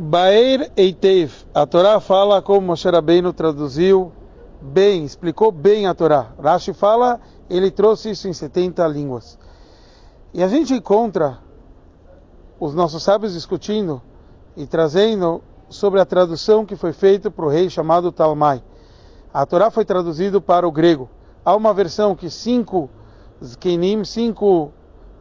Baer Eitev. A Torá fala como Moshe Rabbeinu traduziu bem, explicou bem a Torá. Rashi fala, ele trouxe isso em 70 línguas. E a gente encontra os nossos sábios discutindo e trazendo sobre a tradução que foi feita para o rei chamado Talmai. A Torá foi traduzida para o grego. Há uma versão que cinco Zkenim, cinco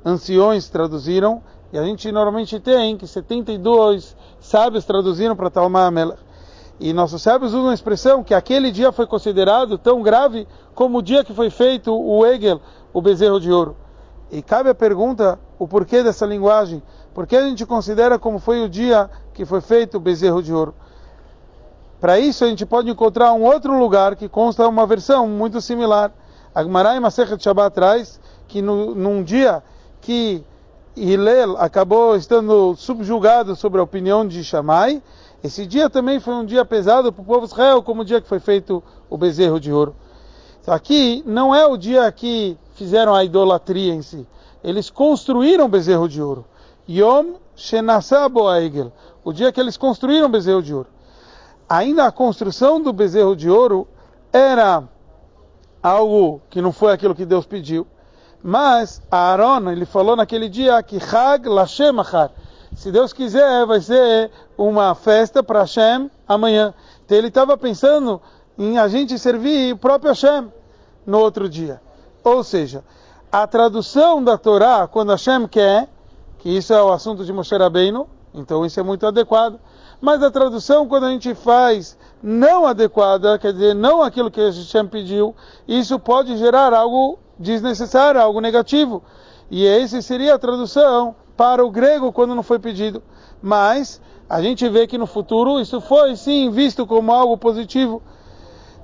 anciões traduziram, e a gente normalmente tem que 72 sábios traduziram para Talmai Amelech. E nossos sábios usam a expressão que aquele dia foi considerado tão grave como o dia que foi feito o Egel, o bezerro de ouro. E cabe a pergunta, o porquê dessa linguagem? Por que a gente considera como foi o dia que foi feito o bezerro de ouro? Para isso a gente pode encontrar um outro lugar que consta uma versão muito similar. Agmará e Masechet Shabbat traz que no, num dia que Hillel acabou estando subjugado sobre a opinião de Shammai, esse dia também foi um dia pesado para o povo Israel, como o dia que foi feito o bezerro de ouro. Então aqui não é o dia que fizeram a idolatria em si. Eles construíram o bezerro de ouro. Yom Shenasabo. O dia que eles construíram o bezerro de ouro. Ainda a construção do bezerro de ouro era algo que não foi aquilo que Deus pediu. Mas Aaron, ele falou naquele dia que Hag Lashem Achar. Se Deus quiser, vai ser uma festa para Hashem amanhã. Então ele estava pensando em a gente servir o próprio Hashem no outro dia. Ou seja, a tradução da Torá, quando Hashem quer, que isso é o assunto de Moshe Rabbeinu, então isso é muito adequado. Mas a tradução, quando a gente faz não adequada, quer dizer, não aquilo que Hashem pediu, isso pode gerar algo desnecessário, algo negativo. E essa seria a tradução para o grego quando não foi pedido. Mas a gente vê que no futuro isso foi sim visto como algo positivo.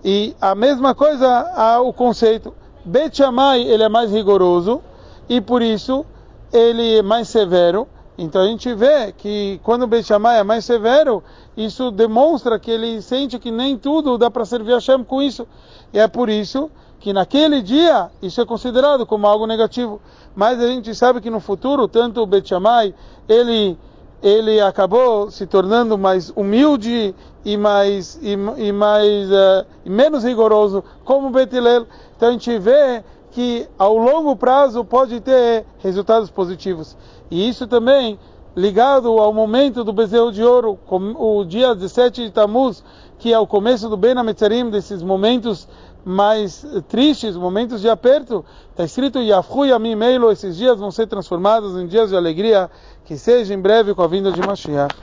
E a mesma coisa o conceito. Bet ele é mais rigoroso e por isso ele é mais severo. Então a gente vê que quando o Bet Shammai é mais severo, isso demonstra que ele sente que nem tudo dá para servir a Hashem com isso. E é por isso que naquele dia isso é considerado como algo negativo. Mas a gente sabe que no futuro, tanto o Bet Shammai, ele, ele acabou se tornando mais humilde e mais e, e mais uh, e menos rigoroso, como o Bet Hillel. Então a gente vê que ao longo prazo pode ter resultados positivos. E isso também ligado ao momento do bezerro de ouro, o dia 17 de Tammuz, que é o começo do Ben Ametzarim, desses momentos mais tristes, momentos de aperto, está escrito Yafru Yamim Eilo, esses dias vão ser transformados em dias de alegria, que seja em breve com a vinda de Mashiach.